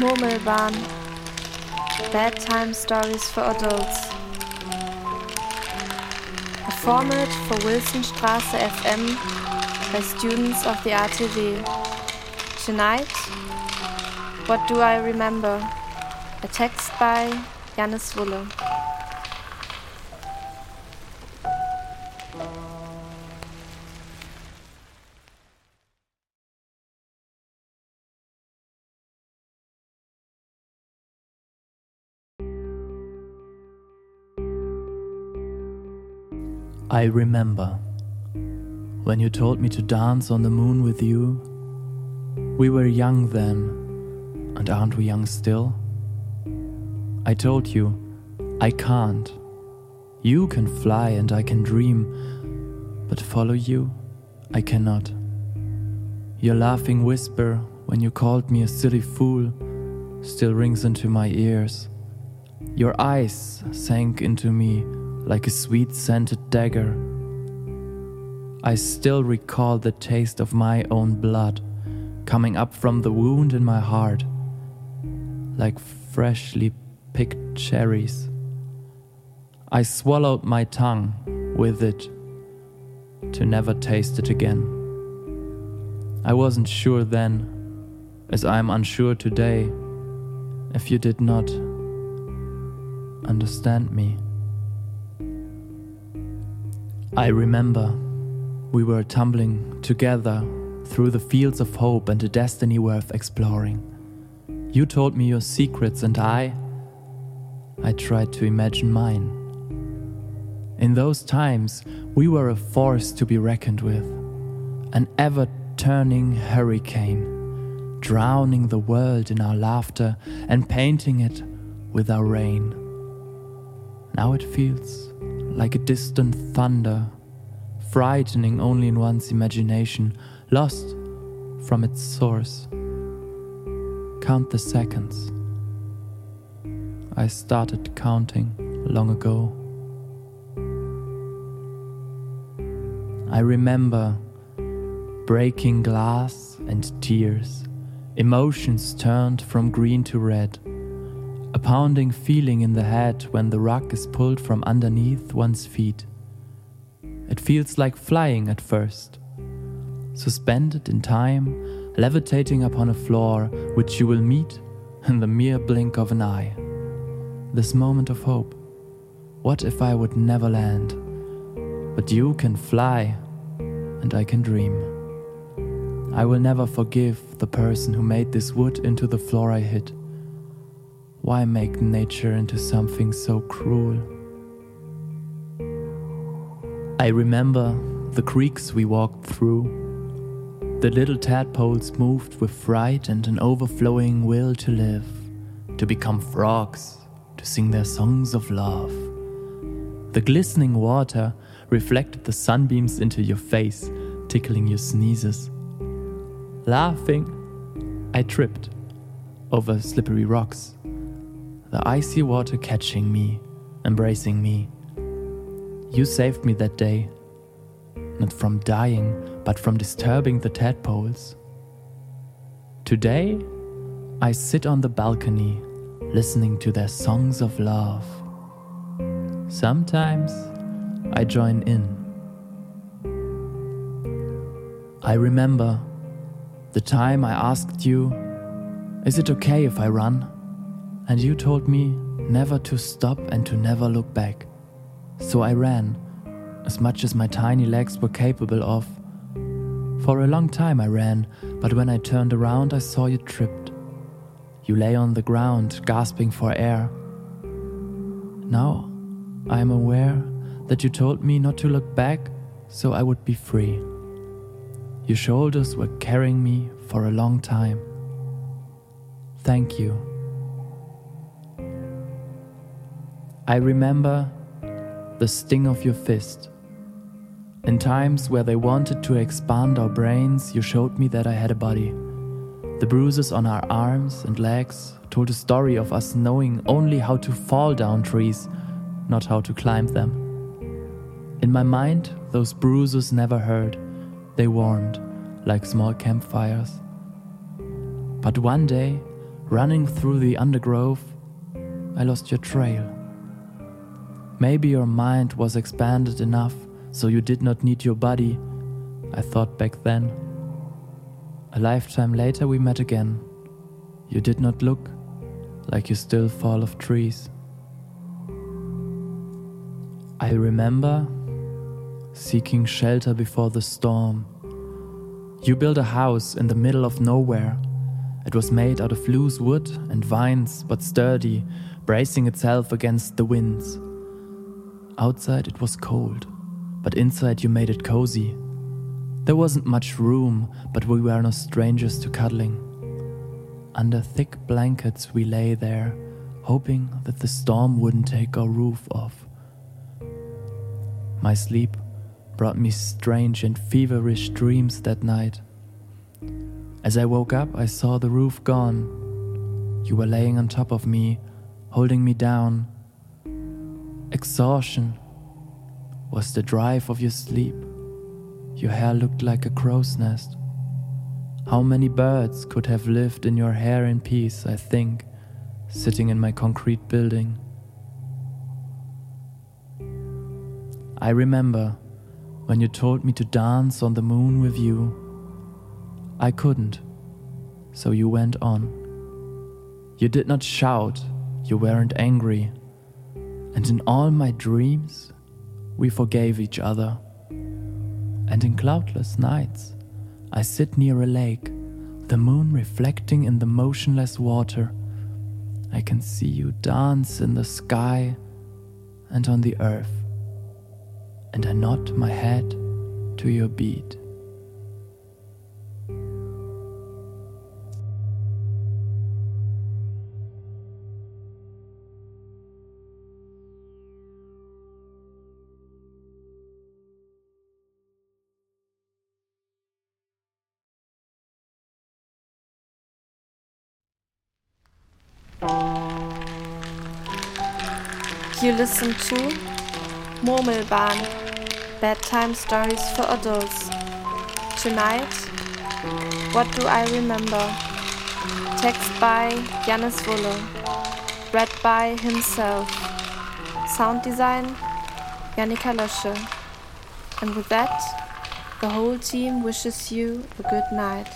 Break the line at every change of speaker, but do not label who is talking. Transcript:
Murmelbahn. Bedtime stories for adults. Performed for Wilsonstraße FM by students of the RTV. Tonight, What Do I Remember? A text by Janis Wulle.
I remember when you told me to dance on the moon with you. We were young then, and aren't we young still? I told you, I can't. You can fly and I can dream, but follow you, I cannot. Your laughing whisper when you called me a silly fool still rings into my ears. Your eyes sank into me like a sweet scented dagger. I still recall the taste of my own blood coming up from the wound in my heart, like freshly picked cherries. I swallowed my tongue with it to never taste it again. I wasn't sure then, as I am unsure today, if you did not understand me. I remember we were tumbling together through the fields of hope and a destiny worth exploring. You told me your secrets, and I. I tried to imagine mine. In those times, we were a force to be reckoned with, an ever turning hurricane, drowning the world in our laughter and painting it with our rain. Now it feels like a distant thunder, frightening only in one's imagination, lost from its source. Count the seconds. I started counting long ago. I remember breaking glass and tears, emotions turned from green to red a pounding feeling in the head when the rug is pulled from underneath one's feet. It feels like flying at first, suspended in time, levitating upon a floor which you will meet in the mere blink of an eye. This moment of hope. What if I would never land? But you can fly, and I can dream. I will never forgive the person who made this wood into the floor I hit. Why make nature into something so cruel? I remember the creeks we walked through. The little tadpoles moved with fright and an overflowing will to live, to become frogs, to sing their songs of love. The glistening water reflected the sunbeams into your face, tickling your sneezes. Laughing, I tripped over slippery rocks the icy water catching me, embracing me. You saved me that day, not from dying, but from disturbing the tadpoles. Today, I sit on the balcony, listening to their songs of love. Sometimes I join in. I remember the time I asked you, Is it okay if I run? And you told me never to stop and to never look back. So I ran, as much as my tiny legs were capable of. For a long time I ran, but when I turned around, I saw you tripped. You lay on the ground, gasping for air. Now I am aware that you told me not to look back so I would be free. Your shoulders were carrying me for a long time. Thank you. I remember the sting of your fist. In times where they wanted to expand our brains, you showed me that I had a body. The bruises on our arms and legs told a story of us knowing only how to fall down trees, not how to climb them. In my mind, those bruises never hurt, they warmed like small campfires. But one day, Running through the undergrowth, I lost your trail. Maybe your mind was expanded enough so you did not need your body, I thought back then. A lifetime later, we met again. You did not look like you still fall of trees. I remember seeking shelter before the storm. You built a house in the middle of nowhere. It was made out of loose wood and vines, but sturdy, bracing itself against the winds. Outside it was cold, but inside you made it cozy. There wasn't much room, but we were no strangers to cuddling. Under thick blankets we lay there, hoping that the storm wouldn't take our roof off. My sleep brought me strange and feverish dreams that night. As I woke up, I saw the roof gone. You were laying on top of me, holding me down. Exhaustion was the drive of your sleep. Your hair looked like a crow's nest. How many birds could have lived in your hair in peace, I think, sitting in my concrete building? I remember when you told me to dance on the moon with you. I couldn't, so you went on. You did not shout, you weren't angry. And in all my dreams, we forgave each other. And in cloudless nights, I sit near a lake, the moon reflecting in the motionless water. I can see you dance in the sky and on the earth, and I nod my head to your beat.
You listen to Murmelbahn Bedtime Stories for Adults. Tonight, What Do I Remember? Text by Janis Wulle. Read by himself. Sound design Janika Lösche. And with that, the whole team wishes you a good night.